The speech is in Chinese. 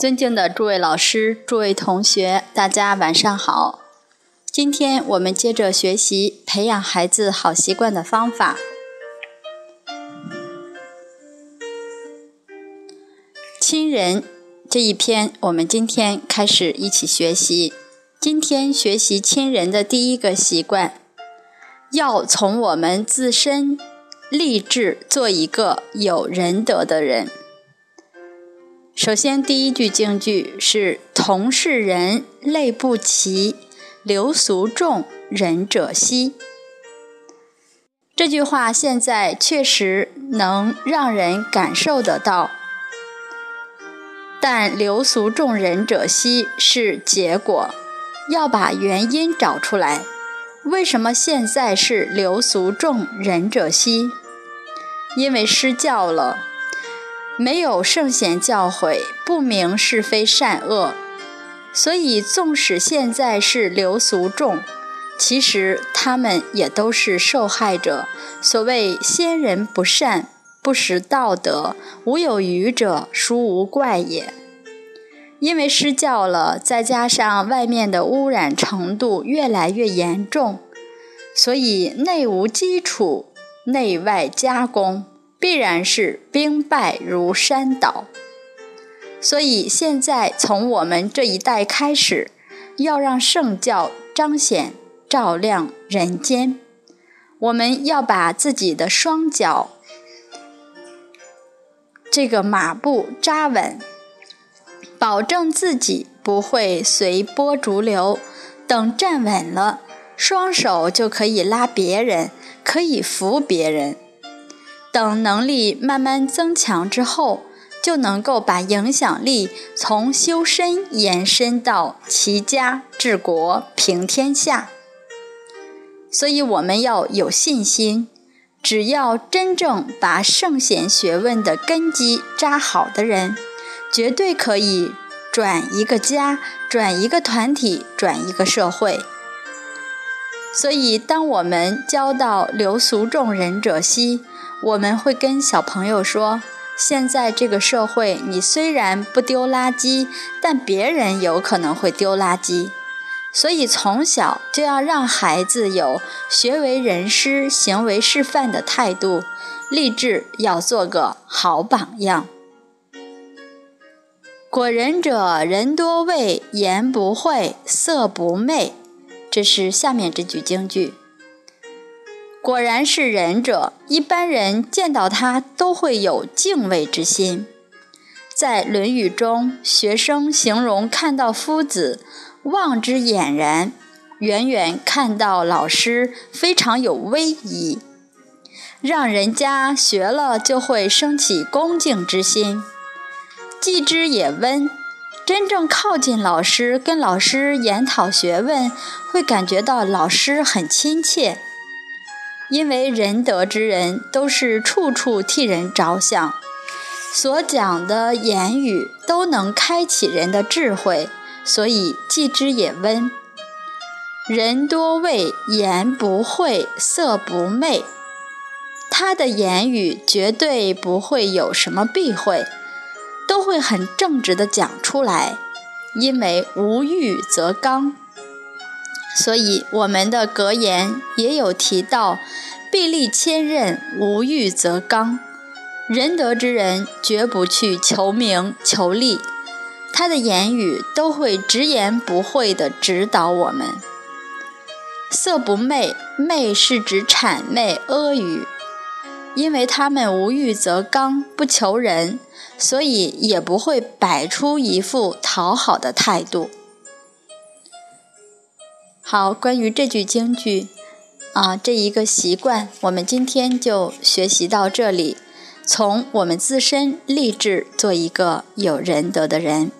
尊敬的诸位老师、诸位同学，大家晚上好。今天我们接着学习培养孩子好习惯的方法。亲人这一篇，我们今天开始一起学习。今天学习亲人的第一个习惯，要从我们自身立志做一个有仁德的人。首先，第一句京剧是“同是人类不齐，流俗重，仁者稀”。这句话现在确实能让人感受得到，但“流俗重，仁者稀”是结果，要把原因找出来。为什么现在是“流俗重，仁者稀”？因为失教了。没有圣贤教诲，不明是非善恶，所以纵使现在是流俗众，其实他们也都是受害者。所谓先人不善，不识道德，无有愚者，殊无怪也。因为失教了，再加上外面的污染程度越来越严重，所以内无基础，内外加工。必然是兵败如山倒，所以现在从我们这一代开始，要让圣教彰显照亮人间。我们要把自己的双脚这个马步扎稳，保证自己不会随波逐流。等站稳了，双手就可以拉别人，可以扶别人。等能力慢慢增强之后，就能够把影响力从修身延伸到齐家治国平天下。所以我们要有信心，只要真正把圣贤学问的根基扎好的人，绝对可以转一个家，转一个团体，转一个社会。所以，当我们教到“流俗众，人者稀”。我们会跟小朋友说：现在这个社会，你虽然不丢垃圾，但别人有可能会丢垃圾。所以从小就要让孩子有学为人师、行为示范的态度，立志要做个好榜样。果仁者，人多畏，言不讳，色不昧。这是下面这句京剧。果然是仁者，一般人见到他都会有敬畏之心。在《论语》中，学生形容看到夫子望之俨然，远远看到老师非常有威仪，让人家学了就会升起恭敬之心。继之也温，真正靠近老师，跟老师研讨学问，会感觉到老师很亲切。因为仁德之人都是处处替人着想，所讲的言语都能开启人的智慧，所以记之也温。人多畏言不讳，色不昧。他的言语绝对不会有什么避讳，都会很正直的讲出来，因为无欲则刚。所以，我们的格言也有提到：“壁立千仞，无欲则刚。”仁德之人绝不去求名求利，他的言语都会直言不讳地指导我们。色不昧，昧是指谄媚阿谀，因为他们无欲则刚，不求人，所以也不会摆出一副讨好的态度。好，关于这句京剧，啊，这一个习惯，我们今天就学习到这里。从我们自身立志做一个有仁德的人。